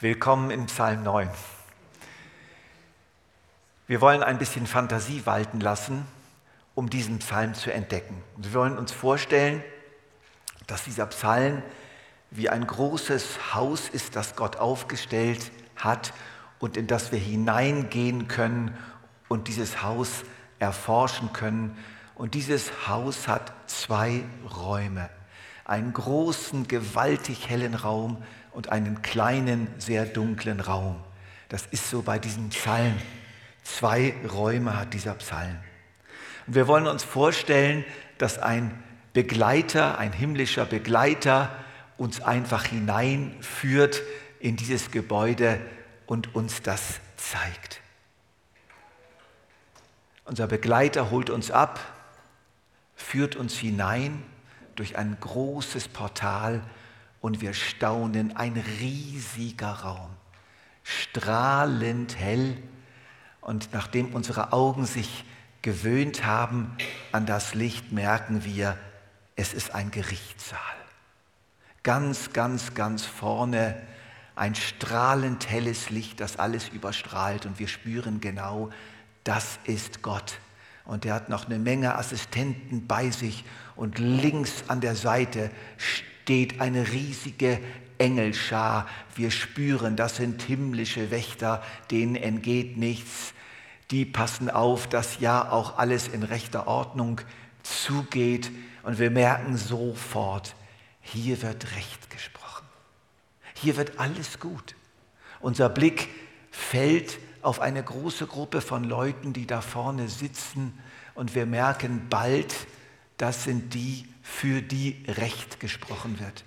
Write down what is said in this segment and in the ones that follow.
Willkommen in Psalm 9. Wir wollen ein bisschen Fantasie walten lassen, um diesen Psalm zu entdecken. wir wollen uns vorstellen, dass dieser Psalm wie ein großes Haus ist, das Gott aufgestellt hat und in das wir hineingehen können und dieses Haus erforschen können. Und dieses Haus hat zwei Räume. Einen großen, gewaltig hellen Raum und einen kleinen, sehr dunklen Raum. Das ist so bei diesem Psalm. Zwei Räume hat dieser Psalm. Und wir wollen uns vorstellen, dass ein Begleiter, ein himmlischer Begleiter uns einfach hineinführt in dieses Gebäude und uns das zeigt. Unser Begleiter holt uns ab, führt uns hinein durch ein großes Portal und wir staunen, ein riesiger Raum, strahlend hell. Und nachdem unsere Augen sich gewöhnt haben an das Licht, merken wir, es ist ein Gerichtssaal. Ganz, ganz, ganz vorne ein strahlend helles Licht, das alles überstrahlt und wir spüren genau, das ist Gott. Und er hat noch eine Menge Assistenten bei sich und links an der Seite steht steht eine riesige Engelschar. Wir spüren, das sind himmlische Wächter, denen entgeht nichts. Die passen auf, dass ja auch alles in rechter Ordnung zugeht. Und wir merken sofort, hier wird Recht gesprochen. Hier wird alles gut. Unser Blick fällt auf eine große Gruppe von Leuten, die da vorne sitzen. Und wir merken bald, das sind die, für die Recht gesprochen wird.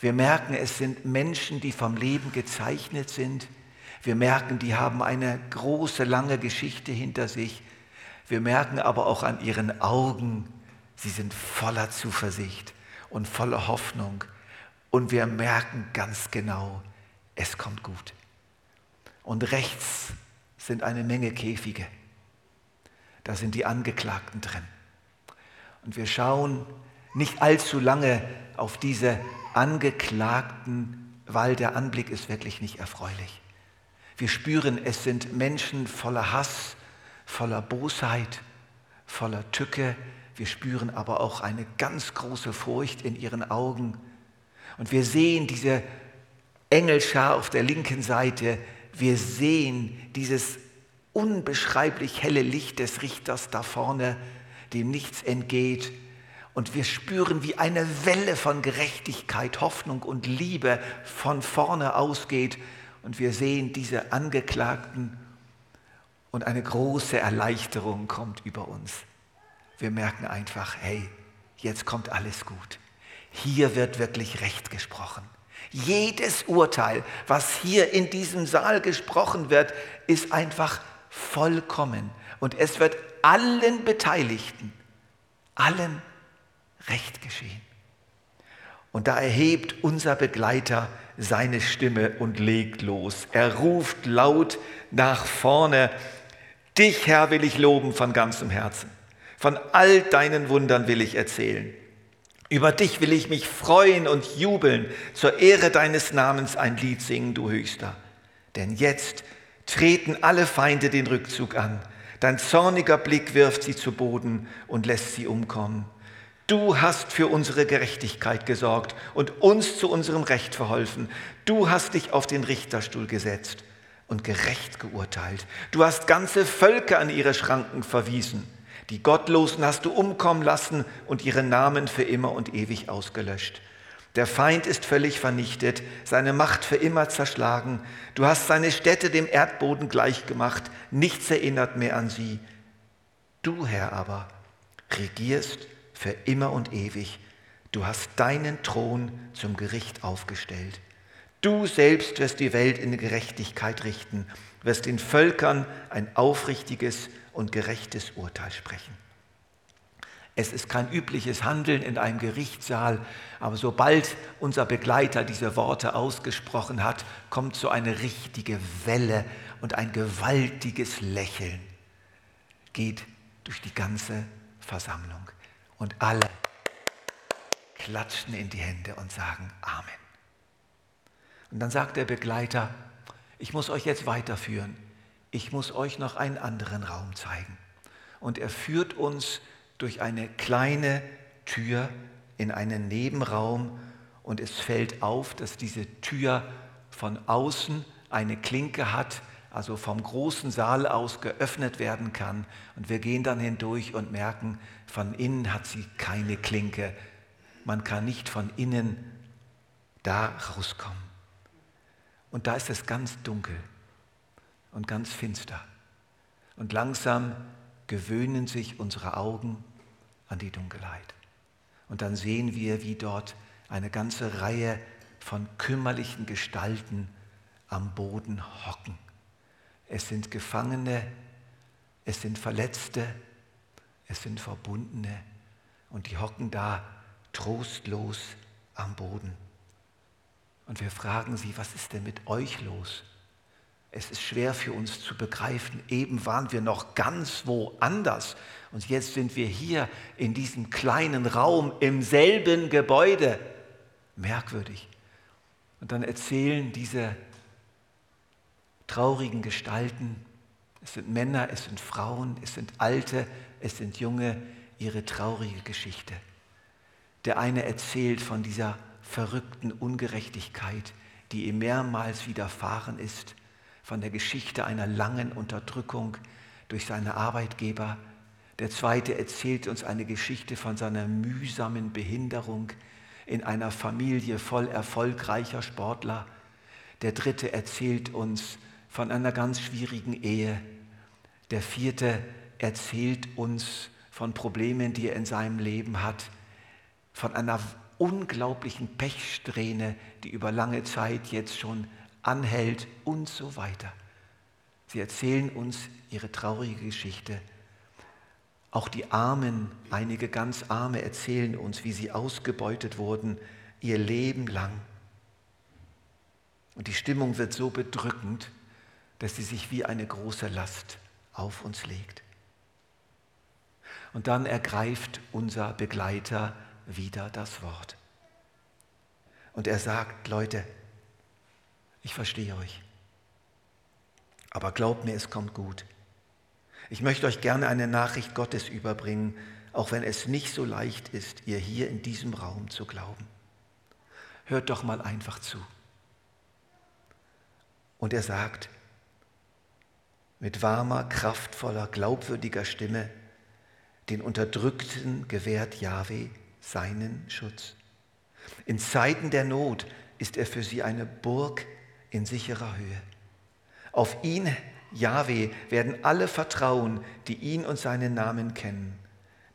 Wir merken, es sind Menschen, die vom Leben gezeichnet sind. Wir merken, die haben eine große, lange Geschichte hinter sich. Wir merken aber auch an ihren Augen, sie sind voller Zuversicht und voller Hoffnung. Und wir merken ganz genau, es kommt gut. Und rechts sind eine Menge Käfige. Da sind die Angeklagten drin. Und wir schauen nicht allzu lange auf diese Angeklagten, weil der Anblick ist wirklich nicht erfreulich. Wir spüren, es sind Menschen voller Hass, voller Bosheit, voller Tücke. Wir spüren aber auch eine ganz große Furcht in ihren Augen. Und wir sehen diese Engelschar auf der linken Seite. Wir sehen dieses unbeschreiblich helle Licht des Richters da vorne, dem nichts entgeht. Und wir spüren, wie eine Welle von Gerechtigkeit, Hoffnung und Liebe von vorne ausgeht. Und wir sehen diese Angeklagten und eine große Erleichterung kommt über uns. Wir merken einfach, hey, jetzt kommt alles gut. Hier wird wirklich Recht gesprochen. Jedes Urteil, was hier in diesem Saal gesprochen wird, ist einfach vollkommen. Und es wird allen Beteiligten, allen Recht geschehen. Und da erhebt unser Begleiter seine Stimme und legt los. Er ruft laut nach vorne, Dich, Herr, will ich loben von ganzem Herzen. Von all deinen Wundern will ich erzählen. Über dich will ich mich freuen und jubeln, zur Ehre deines Namens ein Lied singen, du Höchster. Denn jetzt treten alle Feinde den Rückzug an. Dein zorniger Blick wirft sie zu Boden und lässt sie umkommen. Du hast für unsere Gerechtigkeit gesorgt und uns zu unserem Recht verholfen. Du hast dich auf den Richterstuhl gesetzt und gerecht geurteilt. Du hast ganze Völker an ihre Schranken verwiesen. Die Gottlosen hast du umkommen lassen und ihre Namen für immer und ewig ausgelöscht. Der Feind ist völlig vernichtet, seine Macht für immer zerschlagen. Du hast seine Städte dem Erdboden gleichgemacht, nichts erinnert mehr an sie. Du, Herr, aber regierst für immer und ewig. Du hast deinen Thron zum Gericht aufgestellt. Du selbst wirst die Welt in Gerechtigkeit richten, wirst den Völkern ein aufrichtiges und gerechtes Urteil sprechen. Es ist kein übliches Handeln in einem Gerichtssaal, aber sobald unser Begleiter diese Worte ausgesprochen hat, kommt so eine richtige Welle und ein gewaltiges Lächeln geht durch die ganze Versammlung. Und alle klatschen in die Hände und sagen Amen. Und dann sagt der Begleiter, ich muss euch jetzt weiterführen. Ich muss euch noch einen anderen Raum zeigen. Und er führt uns durch eine kleine Tür in einen Nebenraum und es fällt auf, dass diese Tür von außen eine Klinke hat, also vom großen Saal aus geöffnet werden kann. Und wir gehen dann hindurch und merken, von innen hat sie keine Klinke. Man kann nicht von innen da rauskommen. Und da ist es ganz dunkel und ganz finster. Und langsam gewöhnen sich unsere Augen an die Dunkelheit. Und dann sehen wir, wie dort eine ganze Reihe von kümmerlichen Gestalten am Boden hocken. Es sind Gefangene, es sind Verletzte, es sind Verbundene und die hocken da trostlos am Boden. Und wir fragen sie, was ist denn mit euch los? Es ist schwer für uns zu begreifen. Eben waren wir noch ganz woanders und jetzt sind wir hier in diesem kleinen Raum im selben Gebäude. Merkwürdig. Und dann erzählen diese traurigen Gestalten, es sind Männer, es sind Frauen, es sind Alte, es sind Junge, ihre traurige Geschichte. Der eine erzählt von dieser verrückten Ungerechtigkeit, die ihm mehrmals widerfahren ist von der Geschichte einer langen Unterdrückung durch seine Arbeitgeber. Der zweite erzählt uns eine Geschichte von seiner mühsamen Behinderung in einer Familie voll erfolgreicher Sportler. Der dritte erzählt uns von einer ganz schwierigen Ehe. Der vierte erzählt uns von Problemen, die er in seinem Leben hat, von einer unglaublichen Pechsträhne, die über lange Zeit jetzt schon anhält und so weiter. Sie erzählen uns ihre traurige Geschichte. Auch die Armen, einige ganz Arme erzählen uns, wie sie ausgebeutet wurden ihr Leben lang. Und die Stimmung wird so bedrückend, dass sie sich wie eine große Last auf uns legt. Und dann ergreift unser Begleiter wieder das Wort. Und er sagt, Leute, ich verstehe euch. Aber glaubt mir, es kommt gut. Ich möchte euch gerne eine Nachricht Gottes überbringen, auch wenn es nicht so leicht ist, ihr hier in diesem Raum zu glauben. Hört doch mal einfach zu. Und er sagt, mit warmer, kraftvoller, glaubwürdiger Stimme, den Unterdrückten gewährt Jahwe seinen Schutz. In Zeiten der Not ist er für sie eine Burg in sicherer Höhe. Auf ihn, Yahweh, werden alle vertrauen, die ihn und seinen Namen kennen.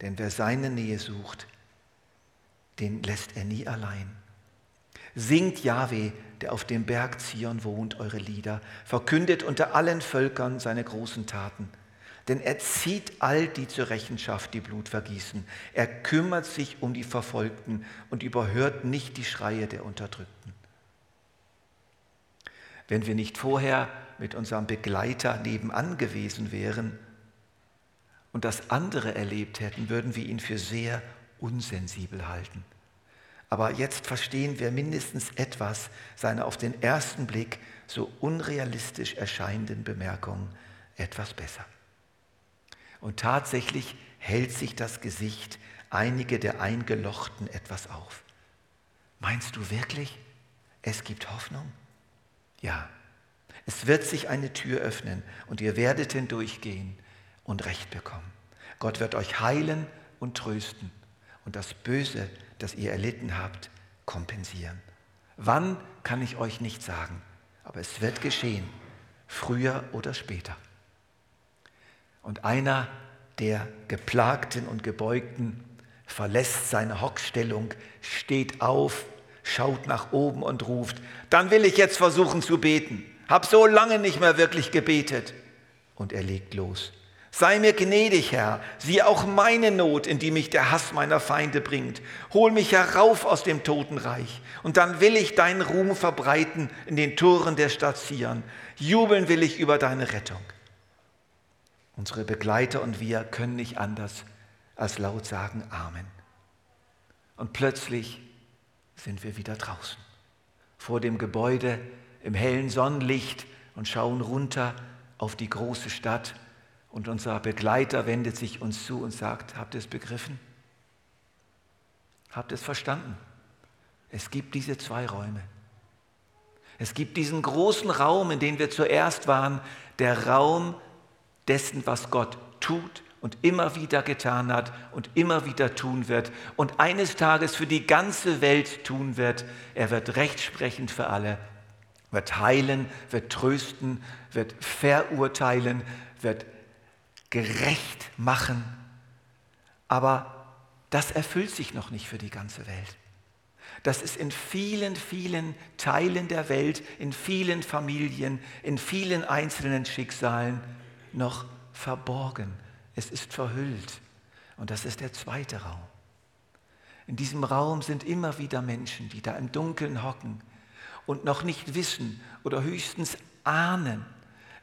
Denn wer seine Nähe sucht, den lässt er nie allein. Singt Yahweh, der auf dem Berg Zion wohnt, eure Lieder, verkündet unter allen Völkern seine großen Taten. Denn er zieht all die zur Rechenschaft, die Blut vergießen. Er kümmert sich um die Verfolgten und überhört nicht die Schreie der Unterdrückten. Wenn wir nicht vorher mit unserem Begleiter nebenan gewesen wären und das andere erlebt hätten, würden wir ihn für sehr unsensibel halten. Aber jetzt verstehen wir mindestens etwas seiner auf den ersten Blick so unrealistisch erscheinenden Bemerkungen etwas besser. Und tatsächlich hält sich das Gesicht einige der Eingelochten etwas auf. Meinst du wirklich, es gibt Hoffnung? Ja, es wird sich eine Tür öffnen und ihr werdet hindurchgehen und Recht bekommen. Gott wird euch heilen und trösten und das Böse, das ihr erlitten habt, kompensieren. Wann kann ich euch nicht sagen, aber es wird geschehen, früher oder später. Und einer der Geplagten und Gebeugten verlässt seine Hockstellung, steht auf schaut nach oben und ruft, dann will ich jetzt versuchen zu beten. Hab so lange nicht mehr wirklich gebetet. Und er legt los. Sei mir gnädig, Herr, sieh auch meine Not, in die mich der Hass meiner Feinde bringt. Hol mich herauf aus dem Totenreich. Und dann will ich deinen Ruhm verbreiten in den Toren der Stadt Zion. Jubeln will ich über deine Rettung. Unsere Begleiter und wir können nicht anders als laut sagen Amen. Und plötzlich sind wir wieder draußen. vor dem Gebäude im hellen Sonnenlicht und schauen runter auf die große Stadt. Und unser Begleiter wendet sich uns zu und sagt, habt ihr es begriffen? Habt ihr es verstanden? Es gibt diese zwei Räume. Es gibt diesen großen Raum, in dem wir zuerst waren, der Raum dessen, was Gott tut und immer wieder getan hat und immer wieder tun wird und eines Tages für die ganze Welt tun wird. Er wird rechtsprechend für alle, wird heilen, wird trösten, wird verurteilen, wird gerecht machen. Aber das erfüllt sich noch nicht für die ganze Welt. Das ist in vielen, vielen Teilen der Welt, in vielen Familien, in vielen einzelnen Schicksalen noch verborgen. Es ist verhüllt. Und das ist der zweite Raum. In diesem Raum sind immer wieder Menschen, die da im Dunkeln hocken und noch nicht wissen oder höchstens ahnen,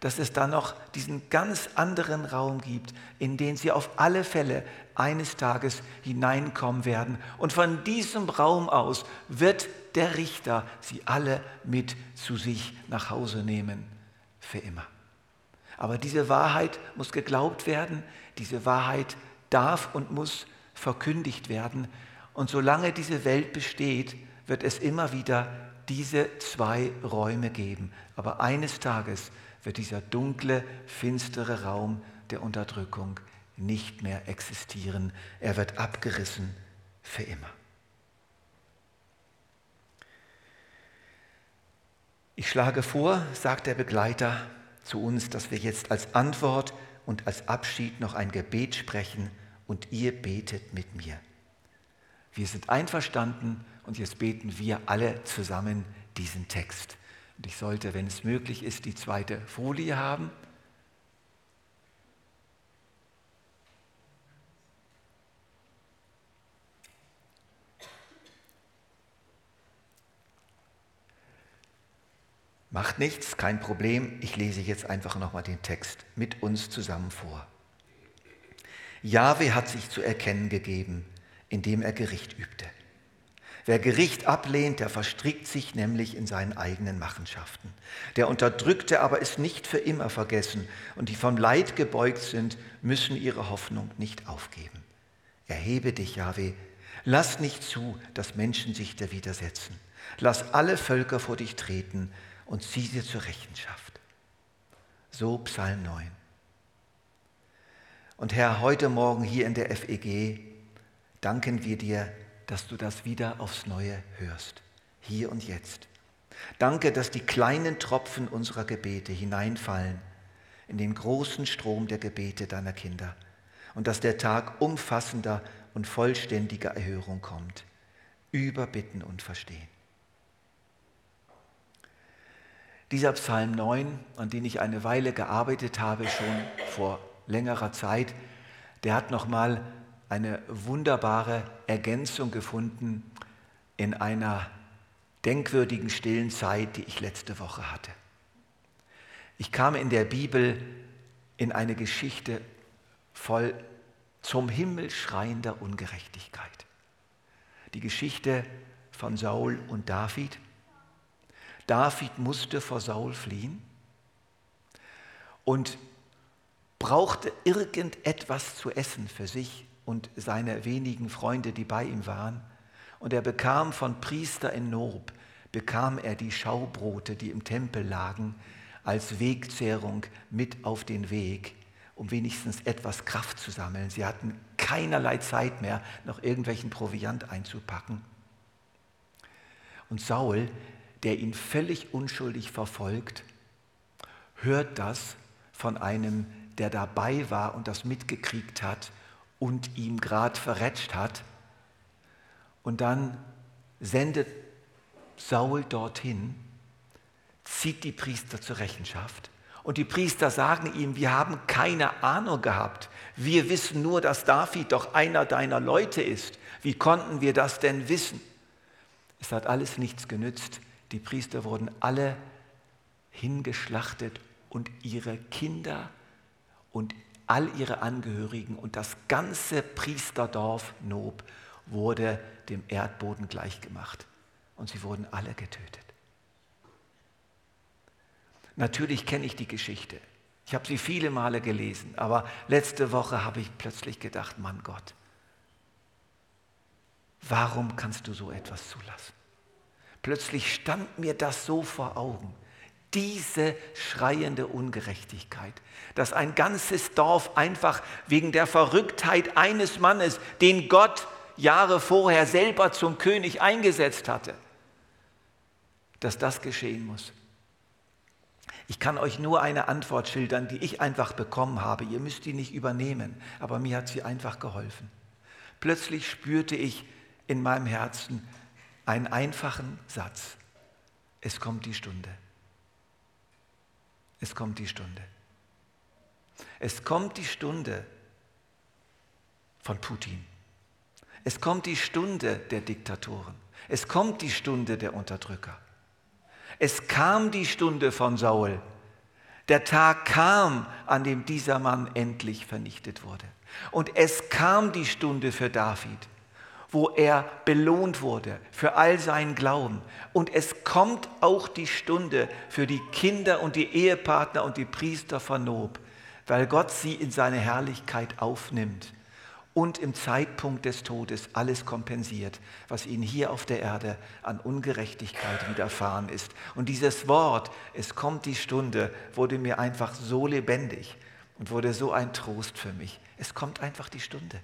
dass es da noch diesen ganz anderen Raum gibt, in den sie auf alle Fälle eines Tages hineinkommen werden. Und von diesem Raum aus wird der Richter sie alle mit zu sich nach Hause nehmen, für immer. Aber diese Wahrheit muss geglaubt werden, diese Wahrheit darf und muss verkündigt werden. Und solange diese Welt besteht, wird es immer wieder diese zwei Räume geben. Aber eines Tages wird dieser dunkle, finstere Raum der Unterdrückung nicht mehr existieren. Er wird abgerissen für immer. Ich schlage vor, sagt der Begleiter zu uns, dass wir jetzt als Antwort und als Abschied noch ein Gebet sprechen und ihr betet mit mir. Wir sind einverstanden und jetzt beten wir alle zusammen diesen Text. Und ich sollte, wenn es möglich ist, die zweite Folie haben. Macht nichts, kein Problem. Ich lese jetzt einfach nochmal den Text mit uns zusammen vor. Jahwe hat sich zu erkennen gegeben, indem er Gericht übte. Wer Gericht ablehnt, der verstrickt sich nämlich in seinen eigenen Machenschaften. Der Unterdrückte aber ist nicht für immer vergessen und die vom Leid gebeugt sind, müssen ihre Hoffnung nicht aufgeben. Erhebe dich, Jahwe, lass nicht zu, dass Menschen sich dir widersetzen. Lass alle Völker vor dich treten und zieh sie zur Rechenschaft. So Psalm 9. Und Herr, heute Morgen hier in der FEG danken wir dir, dass du das wieder aufs Neue hörst, hier und jetzt. Danke, dass die kleinen Tropfen unserer Gebete hineinfallen in den großen Strom der Gebete deiner Kinder und dass der Tag umfassender und vollständiger Erhörung kommt, über Bitten und Verstehen. Dieser Psalm 9, an den ich eine Weile gearbeitet habe, schon vor längerer Zeit, der hat nochmal eine wunderbare Ergänzung gefunden in einer denkwürdigen stillen Zeit, die ich letzte Woche hatte. Ich kam in der Bibel in eine Geschichte voll zum Himmel schreiender Ungerechtigkeit. Die Geschichte von Saul und David. David musste vor Saul fliehen und brauchte irgendetwas zu essen für sich und seine wenigen Freunde, die bei ihm waren. Und er bekam von Priester in Nob, bekam er die Schaubrote, die im Tempel lagen, als Wegzehrung mit auf den Weg, um wenigstens etwas Kraft zu sammeln. Sie hatten keinerlei Zeit mehr, noch irgendwelchen Proviant einzupacken. Und Saul, der ihn völlig unschuldig verfolgt, hört das von einem, der dabei war und das mitgekriegt hat und ihm gerade verrätscht hat. Und dann sendet Saul dorthin, zieht die Priester zur Rechenschaft. Und die Priester sagen ihm, wir haben keine Ahnung gehabt. Wir wissen nur, dass David doch einer deiner Leute ist. Wie konnten wir das denn wissen? Es hat alles nichts genützt. Die Priester wurden alle hingeschlachtet und ihre Kinder und all ihre Angehörigen und das ganze Priesterdorf Nob wurde dem Erdboden gleichgemacht. Und sie wurden alle getötet. Natürlich kenne ich die Geschichte. Ich habe sie viele Male gelesen, aber letzte Woche habe ich plötzlich gedacht, Mann Gott, warum kannst du so etwas zulassen? Plötzlich stand mir das so vor Augen, diese schreiende Ungerechtigkeit, dass ein ganzes Dorf einfach wegen der Verrücktheit eines Mannes, den Gott Jahre vorher selber zum König eingesetzt hatte, dass das geschehen muss. Ich kann euch nur eine Antwort schildern, die ich einfach bekommen habe. Ihr müsst die nicht übernehmen, aber mir hat sie einfach geholfen. Plötzlich spürte ich in meinem Herzen einen einfachen Satz. Es kommt die Stunde. Es kommt die Stunde. Es kommt die Stunde von Putin. Es kommt die Stunde der Diktatoren. Es kommt die Stunde der Unterdrücker. Es kam die Stunde von Saul. Der Tag kam, an dem dieser Mann endlich vernichtet wurde. Und es kam die Stunde für David, wo er belohnt wurde für all seinen Glauben. Und es kommt auch die Stunde für die Kinder und die Ehepartner und die Priester von Nob, weil Gott sie in seine Herrlichkeit aufnimmt und im Zeitpunkt des Todes alles kompensiert, was ihnen hier auf der Erde an Ungerechtigkeit widerfahren ist. Und dieses Wort, es kommt die Stunde, wurde mir einfach so lebendig und wurde so ein Trost für mich. Es kommt einfach die Stunde.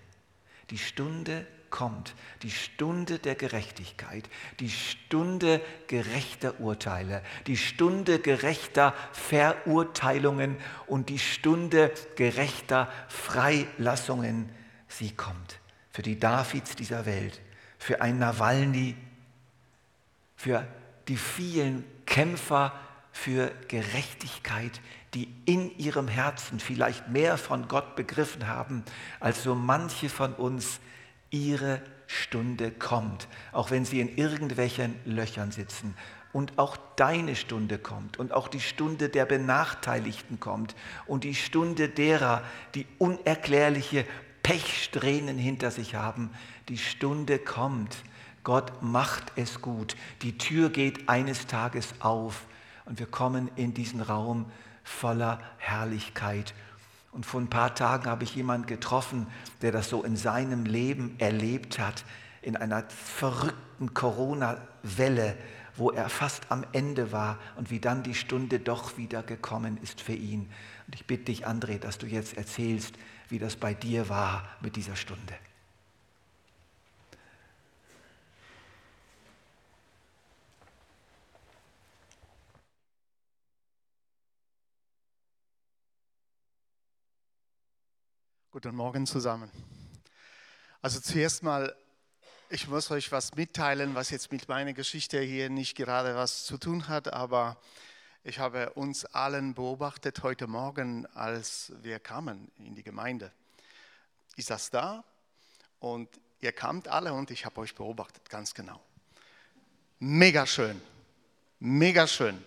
Die Stunde kommt, die Stunde der Gerechtigkeit, die Stunde gerechter Urteile, die Stunde gerechter Verurteilungen und die Stunde gerechter Freilassungen sie kommt. Für die Davids dieser Welt, für einen Nawalny, für die vielen Kämpfer für Gerechtigkeit, die in ihrem Herzen vielleicht mehr von Gott begriffen haben, als so manche von uns. Ihre Stunde kommt, auch wenn sie in irgendwelchen Löchern sitzen. Und auch deine Stunde kommt und auch die Stunde der Benachteiligten kommt und die Stunde derer, die unerklärliche Pechsträhnen hinter sich haben. Die Stunde kommt. Gott macht es gut. Die Tür geht eines Tages auf und wir kommen in diesen Raum voller Herrlichkeit. Und vor ein paar Tagen habe ich jemanden getroffen, der das so in seinem Leben erlebt hat, in einer verrückten Corona-Welle, wo er fast am Ende war und wie dann die Stunde doch wieder gekommen ist für ihn. Und ich bitte dich, André, dass du jetzt erzählst, wie das bei dir war mit dieser Stunde. Guten Morgen zusammen. Also zuerst mal, ich muss euch was mitteilen, was jetzt mit meiner Geschichte hier nicht gerade was zu tun hat, aber ich habe uns allen beobachtet heute Morgen, als wir kamen in die Gemeinde. Ich saß da und ihr kamt alle und ich habe euch beobachtet, ganz genau. Mega schön, mega schön.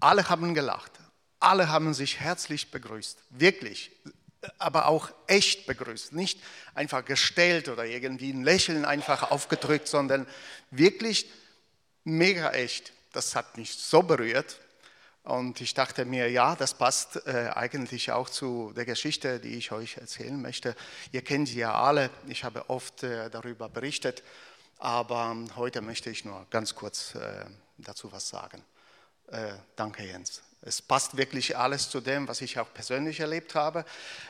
Alle haben gelacht, alle haben sich herzlich begrüßt, wirklich, aber auch echt begrüßt. Nicht einfach gestellt oder irgendwie ein Lächeln einfach aufgedrückt, sondern wirklich mega echt. Das hat mich so berührt, und ich dachte mir, ja, das passt äh, eigentlich auch zu der Geschichte, die ich euch erzählen möchte. Ihr kennt sie ja alle, ich habe oft äh, darüber berichtet, aber heute möchte ich nur ganz kurz äh, dazu was sagen. Äh, danke, Jens. Es passt wirklich alles zu dem, was ich auch persönlich erlebt habe.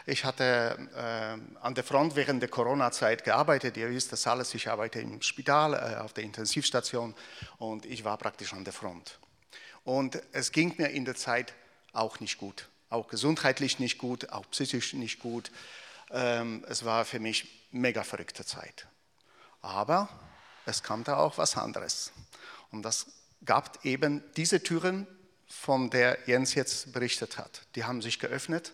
Ich hatte äh, an der Front während der Corona-Zeit gearbeitet. Ihr wisst das alles. Ich arbeite im Spital, äh, auf der Intensivstation und ich war praktisch an der Front. Und es ging mir in der Zeit auch nicht gut, auch gesundheitlich nicht gut, auch psychisch nicht gut. Ähm, es war für mich mega verrückte Zeit. Aber es kam da auch was anderes. Und das gab eben diese Türen, von der Jens jetzt berichtet hat. Die haben sich geöffnet.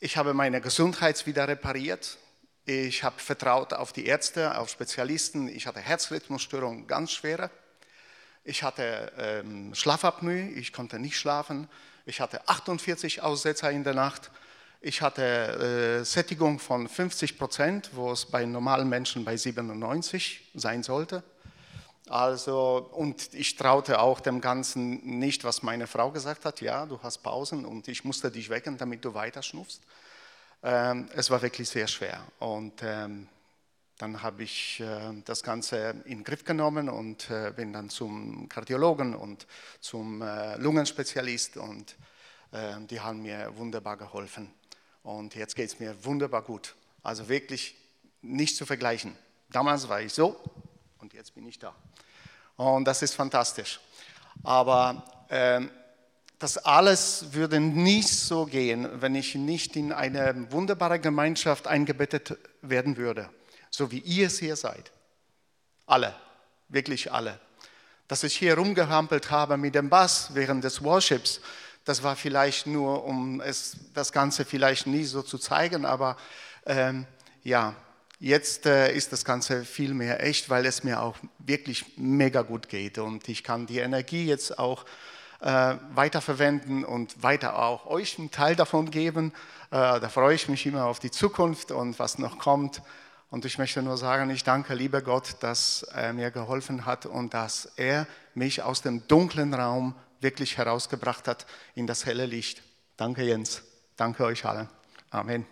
Ich habe meine Gesundheit wieder repariert. Ich habe vertraut auf die Ärzte, auf Spezialisten. Ich hatte Herzrhythmusstörungen, ganz schwere. Ich hatte ähm, Schlafapnoe, ich konnte nicht schlafen. Ich hatte 48 Aussetzer in der Nacht. Ich hatte äh, Sättigung von 50 Prozent, wo es bei normalen Menschen bei 97 sein sollte. Also, und ich traute auch dem Ganzen nicht, was meine Frau gesagt hat. Ja, du hast Pausen und ich musste dich wecken, damit du weiter schnupfst. Ähm, es war wirklich sehr schwer. Und ähm, dann habe ich äh, das Ganze in den Griff genommen und äh, bin dann zum Kardiologen und zum äh, Lungenspezialist und äh, die haben mir wunderbar geholfen. Und jetzt geht es mir wunderbar gut. Also wirklich nicht zu vergleichen. Damals war ich so und jetzt bin ich da. Und das ist fantastisch. Aber äh, das alles würde nicht so gehen, wenn ich nicht in eine wunderbare Gemeinschaft eingebettet werden würde, so wie ihr es hier seid. Alle, wirklich alle. Dass ich hier rumgehampelt habe mit dem Bass während des Worships, das war vielleicht nur, um es, das Ganze vielleicht nie so zu zeigen, aber ähm, ja, Jetzt äh, ist das Ganze viel mehr echt, weil es mir auch wirklich mega gut geht und ich kann die Energie jetzt auch äh, weiterverwenden und weiter auch euch einen Teil davon geben. Äh, da freue ich mich immer auf die Zukunft und was noch kommt. Und ich möchte nur sagen, ich danke, lieber Gott, dass er mir geholfen hat und dass er mich aus dem dunklen Raum wirklich herausgebracht hat in das helle Licht. Danke, Jens. Danke euch allen. Amen.